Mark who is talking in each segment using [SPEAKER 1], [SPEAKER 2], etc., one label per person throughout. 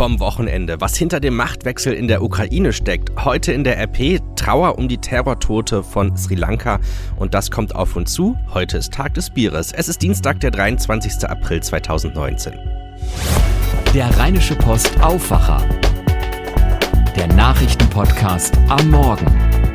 [SPEAKER 1] vom Wochenende, was hinter dem Machtwechsel in der Ukraine steckt. Heute in der RP Trauer um die Terrortote von Sri Lanka und das kommt auf uns zu. Heute ist Tag des Bieres. Es ist Dienstag, der 23. April 2019.
[SPEAKER 2] Der Rheinische Post Aufwacher. Der Nachrichtenpodcast am Morgen.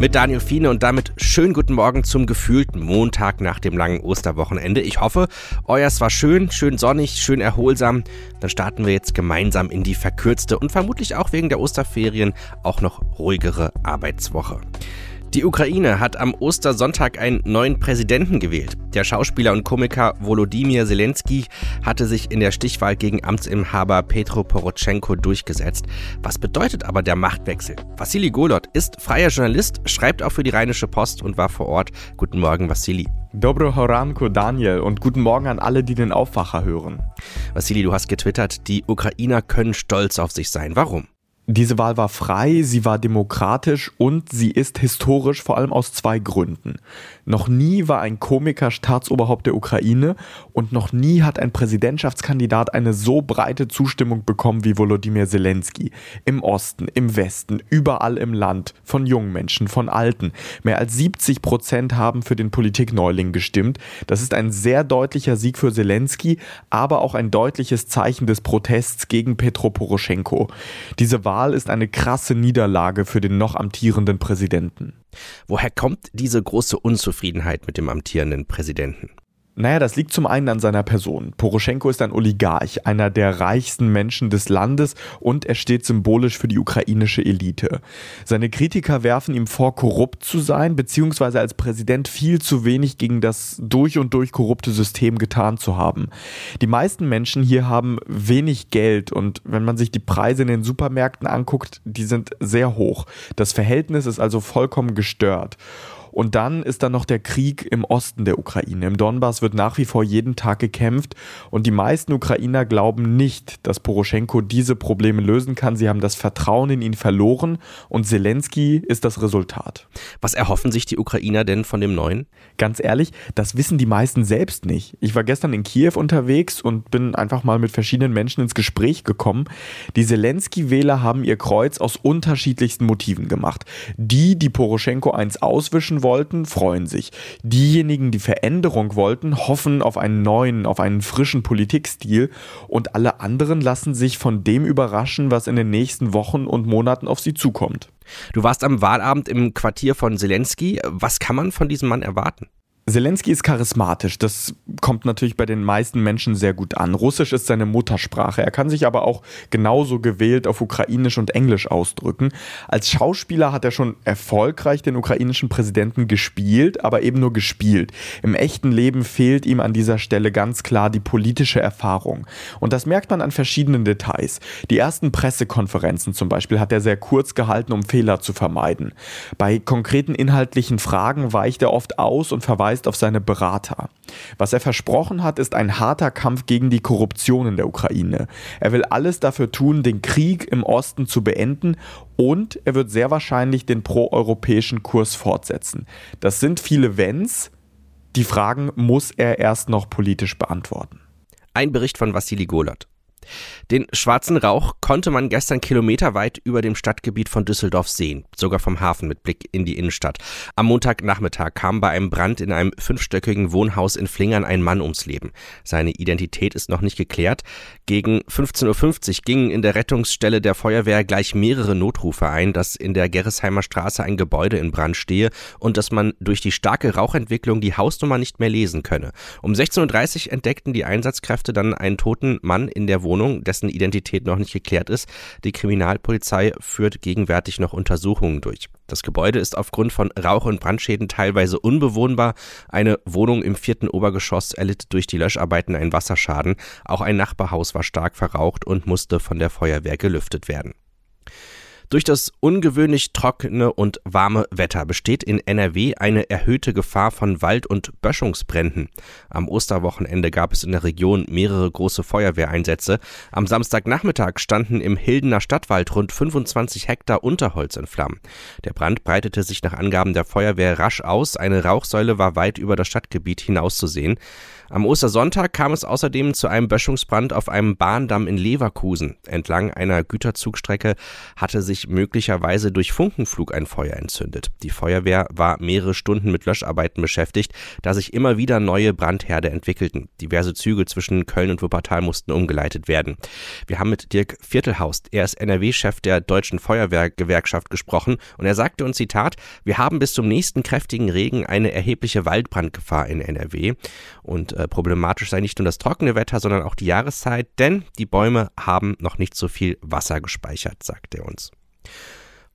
[SPEAKER 1] Mit Daniel Fiene und damit schönen guten Morgen zum gefühlten Montag nach dem langen Osterwochenende. Ich hoffe, euers war schön, schön sonnig, schön erholsam. Dann starten wir jetzt gemeinsam in die verkürzte und vermutlich auch wegen der Osterferien auch noch ruhigere Arbeitswoche. Die Ukraine hat am Ostersonntag einen neuen Präsidenten gewählt. Der Schauspieler und Komiker Volodymyr Zelensky hatte sich in der Stichwahl gegen Amtsinhaber Petro Poroschenko durchgesetzt. Was bedeutet aber der Machtwechsel? Vassili Golot ist freier Journalist, schreibt auch für die Rheinische Post und war vor Ort. Guten Morgen, Vassili.
[SPEAKER 3] Dobro Horanko, Daniel und guten Morgen an alle, die den Aufwacher hören.
[SPEAKER 1] Vassili, du hast getwittert, die Ukrainer können stolz auf sich sein. Warum?
[SPEAKER 3] Diese Wahl war frei, sie war demokratisch und sie ist historisch vor allem aus zwei Gründen. Noch nie war ein Komiker Staatsoberhaupt der Ukraine und noch nie hat ein Präsidentschaftskandidat eine so breite Zustimmung bekommen wie Volodymyr Zelensky. Im Osten, im Westen, überall im Land, von jungen Menschen, von Alten. Mehr als 70 Prozent haben für den Politikneuling gestimmt. Das ist ein sehr deutlicher Sieg für Zelensky, aber auch ein deutliches Zeichen des Protests gegen Petro Poroschenko. Diese Wahl ist eine krasse Niederlage für den noch amtierenden Präsidenten.
[SPEAKER 1] Woher kommt diese große Unzufriedenheit mit dem amtierenden Präsidenten?
[SPEAKER 3] Naja, das liegt zum einen an seiner Person. Poroschenko ist ein Oligarch, einer der reichsten Menschen des Landes und er steht symbolisch für die ukrainische Elite. Seine Kritiker werfen ihm vor, korrupt zu sein, beziehungsweise als Präsident viel zu wenig gegen das durch und durch korrupte System getan zu haben. Die meisten Menschen hier haben wenig Geld und wenn man sich die Preise in den Supermärkten anguckt, die sind sehr hoch. Das Verhältnis ist also vollkommen gestört. Und dann ist da noch der Krieg im Osten der Ukraine. Im Donbass wird nach wie vor jeden Tag gekämpft und die meisten Ukrainer glauben nicht, dass Poroschenko diese Probleme lösen kann. Sie haben das Vertrauen in ihn verloren und Zelensky ist das Resultat.
[SPEAKER 1] Was erhoffen sich die Ukrainer denn von dem Neuen?
[SPEAKER 3] Ganz ehrlich, das wissen die meisten selbst nicht. Ich war gestern in Kiew unterwegs und bin einfach mal mit verschiedenen Menschen ins Gespräch gekommen. Die Zelensky-Wähler haben ihr Kreuz aus unterschiedlichsten Motiven gemacht. Die, die Poroschenko eins auswischen wollten, freuen sich. Diejenigen, die Veränderung wollten, hoffen auf einen neuen, auf einen frischen Politikstil und alle anderen lassen sich von dem überraschen, was in den nächsten Wochen und Monaten auf sie zukommt.
[SPEAKER 1] Du warst am Wahlabend im Quartier von Zelensky. Was kann man von diesem Mann erwarten?
[SPEAKER 3] Zelensky ist charismatisch. Das kommt natürlich bei den meisten Menschen sehr gut an. Russisch ist seine Muttersprache. Er kann sich aber auch genauso gewählt auf Ukrainisch und Englisch ausdrücken. Als Schauspieler hat er schon erfolgreich den ukrainischen Präsidenten gespielt, aber eben nur gespielt. Im echten Leben fehlt ihm an dieser Stelle ganz klar die politische Erfahrung. Und das merkt man an verschiedenen Details. Die ersten Pressekonferenzen zum Beispiel hat er sehr kurz gehalten, um Fehler zu vermeiden. Bei konkreten inhaltlichen Fragen weicht er oft aus und verweist verweist auf seine Berater. Was er versprochen hat, ist ein harter Kampf gegen die Korruption in der Ukraine. Er will alles dafür tun, den Krieg im Osten zu beenden und er wird sehr wahrscheinlich den proeuropäischen Kurs fortsetzen. Das sind viele Wenns. Die Fragen muss er erst noch politisch beantworten.
[SPEAKER 1] Ein Bericht von Vassili Golot. Den schwarzen Rauch konnte man gestern kilometerweit über dem Stadtgebiet von Düsseldorf sehen, sogar vom Hafen mit Blick in die Innenstadt. Am Montagnachmittag kam bei einem Brand in einem fünfstöckigen Wohnhaus in Flingern ein Mann ums Leben. Seine Identität ist noch nicht geklärt. Gegen 15.50 Uhr gingen in der Rettungsstelle der Feuerwehr gleich mehrere Notrufe ein, dass in der Gerresheimer Straße ein Gebäude in Brand stehe und dass man durch die starke Rauchentwicklung die Hausnummer nicht mehr lesen könne. Um 16.30 Uhr entdeckten die Einsatzkräfte dann einen toten Mann in der Wohnung, dessen dessen Identität noch nicht geklärt ist. Die Kriminalpolizei führt gegenwärtig noch Untersuchungen durch. Das Gebäude ist aufgrund von Rauch- und Brandschäden teilweise unbewohnbar. Eine Wohnung im vierten Obergeschoss erlitt durch die Löscharbeiten einen Wasserschaden. Auch ein Nachbarhaus war stark verraucht und musste von der Feuerwehr gelüftet werden. Durch das ungewöhnlich trockene und warme Wetter besteht in NRW eine erhöhte Gefahr von Wald- und Böschungsbränden. Am Osterwochenende gab es in der Region mehrere große Feuerwehreinsätze. Am Samstagnachmittag standen im Hildener Stadtwald rund 25 Hektar Unterholz in Flammen. Der Brand breitete sich nach Angaben der Feuerwehr rasch aus. Eine Rauchsäule war weit über das Stadtgebiet hinauszusehen. Am Ostersonntag kam es außerdem zu einem Böschungsbrand auf einem Bahndamm in Leverkusen. Entlang einer Güterzugstrecke hatte sich möglicherweise durch Funkenflug ein Feuer entzündet. Die Feuerwehr war mehrere Stunden mit Löscharbeiten beschäftigt, da sich immer wieder neue Brandherde entwickelten. Diverse Züge zwischen Köln und Wuppertal mussten umgeleitet werden. Wir haben mit Dirk Viertelhaust, er ist NRW-Chef der Deutschen Feuerwehrgewerkschaft, gesprochen und er sagte uns, Zitat, wir haben bis zum nächsten kräftigen Regen eine erhebliche Waldbrandgefahr in NRW und äh, problematisch sei nicht nur das trockene Wetter, sondern auch die Jahreszeit, denn die Bäume haben noch nicht so viel Wasser gespeichert, sagt er uns.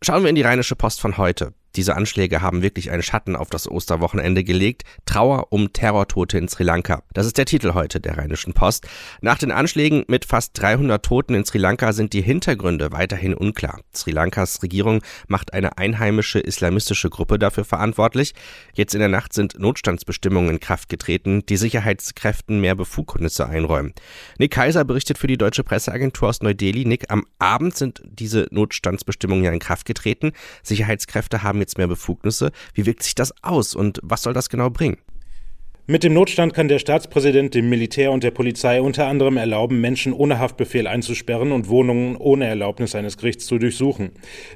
[SPEAKER 1] Schauen wir in die Rheinische Post von heute. Diese Anschläge haben wirklich einen Schatten auf das Osterwochenende gelegt. Trauer um Terrortote in Sri Lanka. Das ist der Titel heute der Rheinischen Post. Nach den Anschlägen mit fast 300 Toten in Sri Lanka sind die Hintergründe weiterhin unklar. Sri Lankas Regierung macht eine einheimische islamistische Gruppe dafür verantwortlich. Jetzt in der Nacht sind Notstandsbestimmungen in Kraft getreten, die Sicherheitskräften mehr Befugnisse einräumen. Nick Kaiser berichtet für die deutsche Presseagentur aus Neu-Delhi. Nick, am Abend sind diese Notstandsbestimmungen ja in Kraft getreten. Sicherheitskräfte haben jetzt mehr Befugnisse. Wie wirkt sich das aus und was soll das genau bringen?
[SPEAKER 4] Mit dem Notstand kann der Staatspräsident dem Militär und der Polizei unter anderem erlauben, Menschen ohne Haftbefehl einzusperren und Wohnungen ohne Erlaubnis eines Gerichts zu durchsuchen.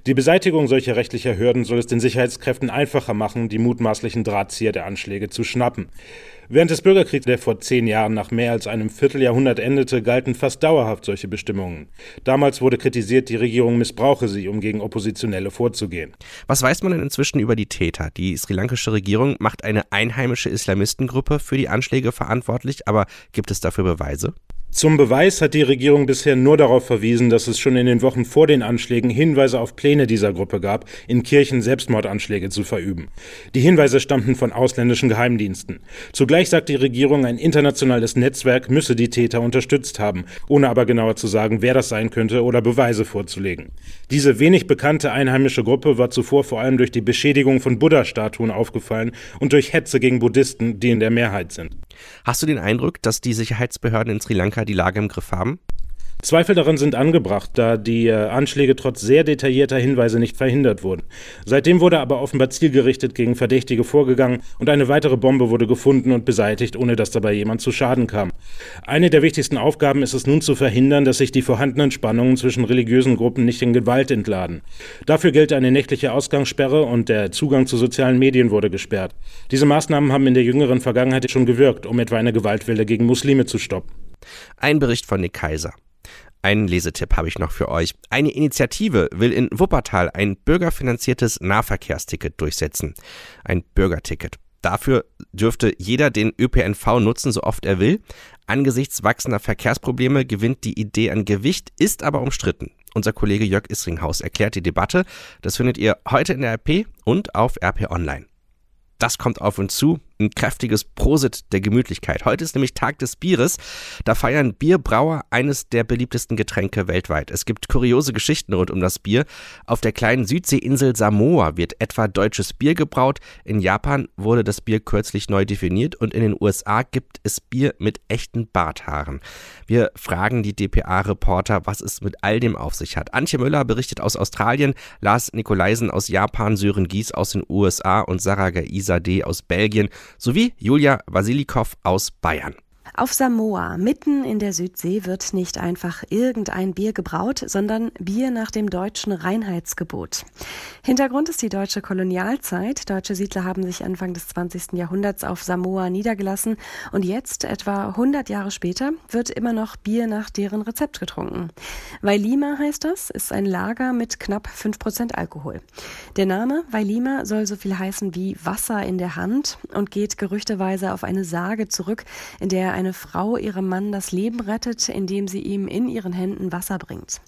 [SPEAKER 4] Die Beseitigung solcher rechtlicher Hürden soll es den Sicherheitskräften einfacher machen, die mutmaßlichen Drahtzieher der Anschläge zu schnappen. Während des Bürgerkriegs, der vor zehn Jahren nach mehr als einem Vierteljahrhundert endete, galten fast dauerhaft solche Bestimmungen. Damals wurde kritisiert, die Regierung missbrauche sie, um gegen Oppositionelle vorzugehen.
[SPEAKER 1] Was weiß man denn inzwischen über die Täter? Die sri lankische Regierung macht eine einheimische Islamistengruppe für die Anschläge verantwortlich, aber gibt es dafür Beweise?
[SPEAKER 4] Zum Beweis hat die Regierung bisher nur darauf verwiesen, dass es schon in den Wochen vor den Anschlägen Hinweise auf Pläne dieser Gruppe gab, in Kirchen Selbstmordanschläge zu verüben. Die Hinweise stammten von ausländischen Geheimdiensten. Zugleich sagt die Regierung, ein internationales Netzwerk müsse die Täter unterstützt haben, ohne aber genauer zu sagen, wer das sein könnte oder Beweise vorzulegen. Diese wenig bekannte einheimische Gruppe war zuvor vor allem durch die Beschädigung von Buddha-Statuen aufgefallen und durch Hetze gegen Buddhisten, die in der Mehrheit sind.
[SPEAKER 1] Hast du den Eindruck, dass die Sicherheitsbehörden in Sri Lanka die Lage im Griff haben?
[SPEAKER 4] Zweifel daran sind angebracht, da die äh, Anschläge trotz sehr detaillierter Hinweise nicht verhindert wurden. Seitdem wurde aber offenbar zielgerichtet gegen Verdächtige vorgegangen und eine weitere Bombe wurde gefunden und beseitigt, ohne dass dabei jemand zu Schaden kam. Eine der wichtigsten Aufgaben ist es nun zu verhindern, dass sich die vorhandenen Spannungen zwischen religiösen Gruppen nicht in Gewalt entladen. Dafür gilt eine nächtliche Ausgangssperre und der Zugang zu sozialen Medien wurde gesperrt. Diese Maßnahmen haben in der jüngeren Vergangenheit schon gewirkt, um etwa eine Gewaltwelle gegen Muslime zu stoppen.
[SPEAKER 1] Ein Bericht von Nick Kaiser. Einen Lesetipp habe ich noch für euch. Eine Initiative will in Wuppertal ein bürgerfinanziertes Nahverkehrsticket durchsetzen. Ein Bürgerticket. Dafür dürfte jeder den ÖPNV nutzen, so oft er will. Angesichts wachsender Verkehrsprobleme gewinnt die Idee an Gewicht, ist aber umstritten. Unser Kollege Jörg Isringhaus erklärt die Debatte. Das findet ihr heute in der RP und auf RP Online. Das kommt auf uns zu ein kräftiges Prosit der Gemütlichkeit. Heute ist nämlich Tag des Bieres. Da feiern Bierbrauer eines der beliebtesten Getränke weltweit. Es gibt kuriose Geschichten rund um das Bier. Auf der kleinen Südseeinsel Samoa wird etwa deutsches Bier gebraut. In Japan wurde das Bier kürzlich neu definiert und in den USA gibt es Bier mit echten Barthaaren. Wir fragen die DPA-Reporter, was es mit all dem auf sich hat. Antje Müller berichtet aus Australien, Lars Nikolaisen aus Japan, Sören Gies aus den USA und Sarah Gaisa D. aus Belgien sowie Julia Vasilikow aus Bayern.
[SPEAKER 5] Auf Samoa, mitten in der Südsee, wird nicht einfach irgendein Bier gebraut, sondern Bier nach dem deutschen Reinheitsgebot. Hintergrund ist die deutsche Kolonialzeit. Deutsche Siedler haben sich Anfang des 20. Jahrhunderts auf Samoa niedergelassen und jetzt, etwa 100 Jahre später, wird immer noch Bier nach deren Rezept getrunken. Vailima heißt das, ist ein Lager mit knapp 5% Alkohol. Der Name Vailima soll so viel heißen wie Wasser in der Hand und geht gerüchteweise auf eine Sage zurück, in der eine eine Frau ihrem Mann das Leben rettet, indem sie ihm in ihren Händen Wasser bringt.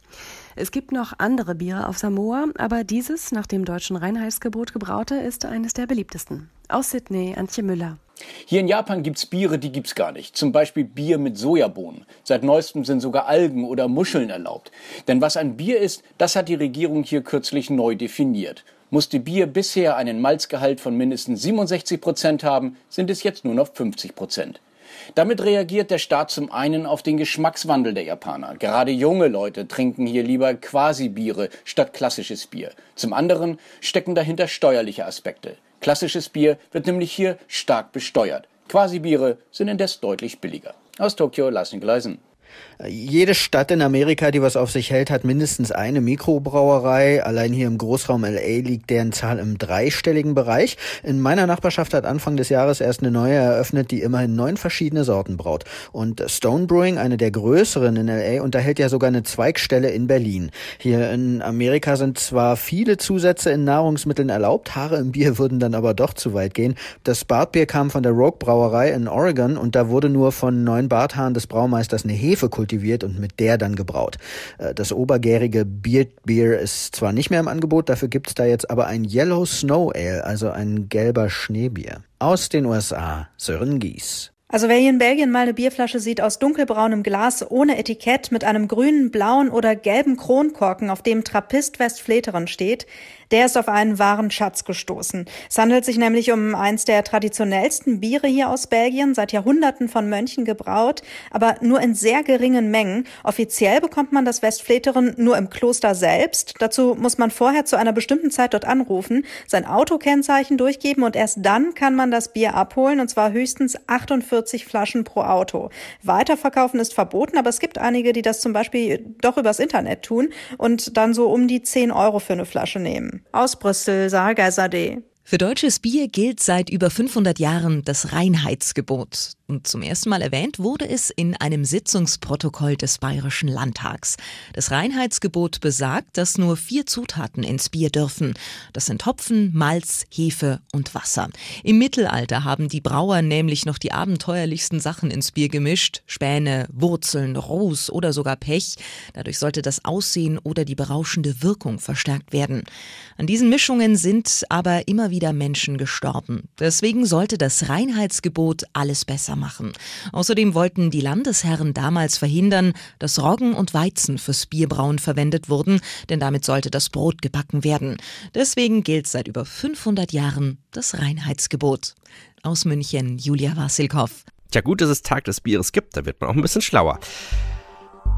[SPEAKER 5] Es gibt noch andere Biere auf Samoa, aber dieses, nach dem deutschen Reinheitsgebot gebraute, ist eines der beliebtesten. Aus Sydney, Antje Müller.
[SPEAKER 6] Hier in Japan gibt's Biere, die gibt's gar nicht. Zum Beispiel Bier mit Sojabohnen. Seit neuestem sind sogar Algen oder Muscheln erlaubt. Denn was ein Bier ist, das hat die Regierung hier kürzlich neu definiert. Musste Bier bisher einen Malzgehalt von mindestens 67 Prozent haben, sind es jetzt nur noch 50 Prozent. Damit reagiert der Staat zum einen auf den Geschmackswandel der Japaner. Gerade junge Leute trinken hier lieber Quasi-Biere statt klassisches Bier. Zum anderen stecken dahinter steuerliche Aspekte. Klassisches Bier wird nämlich hier stark besteuert. Quasi-Biere sind indes deutlich billiger. Aus Tokio, Lars Nikolaisen.
[SPEAKER 7] Jede Stadt in Amerika, die was auf sich hält, hat mindestens eine Mikrobrauerei. Allein hier im Großraum LA liegt deren Zahl im dreistelligen Bereich. In meiner Nachbarschaft hat Anfang des Jahres erst eine neue eröffnet, die immerhin neun verschiedene Sorten braut. Und Stone Brewing, eine der größeren in LA, unterhält ja sogar eine Zweigstelle in Berlin. Hier in Amerika sind zwar viele Zusätze in Nahrungsmitteln erlaubt, Haare im Bier würden dann aber doch zu weit gehen. Das Bartbier kam von der Rogue Brauerei in Oregon und da wurde nur von neun Barthaaren des Braumeisters eine Hefe kultiviert und mit der dann gebraut. Äh, das obergärige Beard Beer ist zwar nicht mehr im Angebot, dafür gibt's da jetzt aber ein Yellow Snow Ale, also ein gelber Schneebier. Aus den USA, Sören Gies.
[SPEAKER 8] Also wer hier in Belgien mal eine Bierflasche sieht aus dunkelbraunem Glas ohne Etikett mit einem grünen, blauen oder gelben Kronkorken, auf dem Trappist Westfleteren steht, der ist auf einen wahren Schatz gestoßen. Es handelt sich nämlich um eins der traditionellsten Biere hier aus Belgien, seit Jahrhunderten von Mönchen gebraut, aber nur in sehr geringen Mengen. Offiziell bekommt man das Westfleteren nur im Kloster selbst. Dazu muss man vorher zu einer bestimmten Zeit dort anrufen, sein Autokennzeichen durchgeben und erst dann kann man das Bier abholen und zwar höchstens 48 Flaschen pro Auto. Weiterverkaufen ist verboten, aber es gibt einige, die das zum Beispiel doch übers Internet tun und dann so um die 10 Euro für eine Flasche nehmen. Aus Brüssel, Sarah Sade.
[SPEAKER 9] Für deutsches Bier gilt seit über 500 Jahren das Reinheitsgebot. Und zum ersten Mal erwähnt wurde es in einem Sitzungsprotokoll des Bayerischen Landtags. Das Reinheitsgebot besagt, dass nur vier Zutaten ins Bier dürfen. Das sind Hopfen, Malz, Hefe und Wasser. Im Mittelalter haben die Brauer nämlich noch die abenteuerlichsten Sachen ins Bier gemischt. Späne, Wurzeln, Ruß oder sogar Pech. Dadurch sollte das Aussehen oder die berauschende Wirkung verstärkt werden. An diesen Mischungen sind aber immer wieder Menschen gestorben. Deswegen sollte das Reinheitsgebot alles besser machen. Außerdem wollten die Landesherren damals verhindern, dass Roggen und Weizen fürs Bierbrauen verwendet wurden, denn damit sollte das Brot gebacken werden. Deswegen gilt seit über 500 Jahren das Reinheitsgebot. Aus München, Julia Wasilkow.
[SPEAKER 1] Tja, gut, dass es Tag des Bieres gibt, da wird man auch ein bisschen schlauer.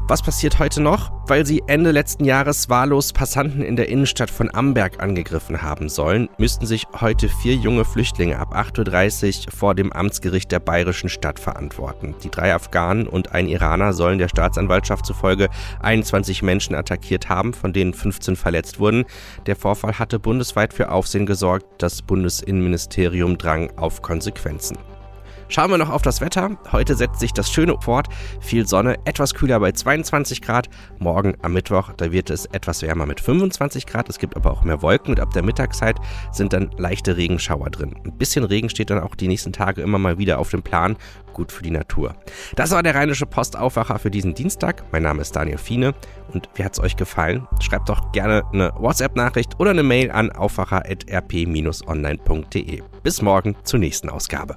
[SPEAKER 1] Was passiert heute noch? Weil sie Ende letzten Jahres wahllos Passanten in der Innenstadt von Amberg angegriffen haben sollen, müssten sich heute vier junge Flüchtlinge ab 8.30 Uhr vor dem Amtsgericht der bayerischen Stadt verantworten. Die drei Afghanen und ein Iraner sollen der Staatsanwaltschaft zufolge 21 Menschen attackiert haben, von denen 15 verletzt wurden. Der Vorfall hatte bundesweit für Aufsehen gesorgt. Das Bundesinnenministerium drang auf Konsequenzen. Schauen wir noch auf das Wetter. Heute setzt sich das Schöne fort. Viel Sonne, etwas kühler bei 22 Grad. Morgen am Mittwoch, da wird es etwas wärmer mit 25 Grad. Es gibt aber auch mehr Wolken und ab der Mittagszeit sind dann leichte Regenschauer drin. Ein bisschen Regen steht dann auch die nächsten Tage immer mal wieder auf dem Plan. Gut für die Natur. Das war der Rheinische Postaufwacher für diesen Dienstag. Mein Name ist Daniel Fiene und wie hat es euch gefallen? Schreibt doch gerne eine WhatsApp-Nachricht oder eine Mail an aufwacher.rp-online.de. Bis morgen zur nächsten Ausgabe.